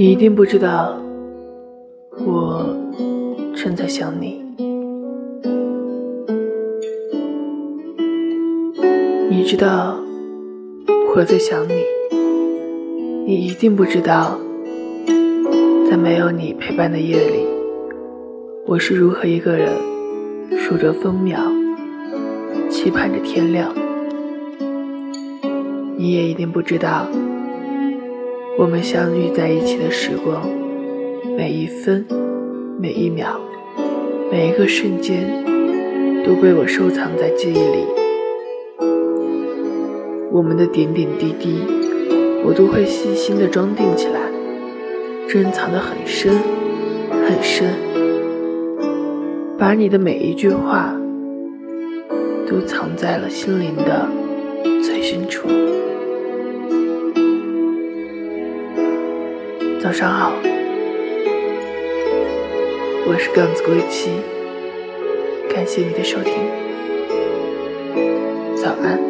你一定不知道，我正在想你。你知道我在想你，你一定不知道，在没有你陪伴的夜里，我是如何一个人数着分秒，期盼着天亮。你也一定不知道。我们相遇在一起的时光，每一分、每一秒、每一个瞬间，都被我收藏在记忆里。我们的点点滴滴，我都会细心的装订起来，珍藏的很深很深，把你的每一句话，都藏在了心灵的最深处。早上好，我是杠子归期，感谢你的收听，早安。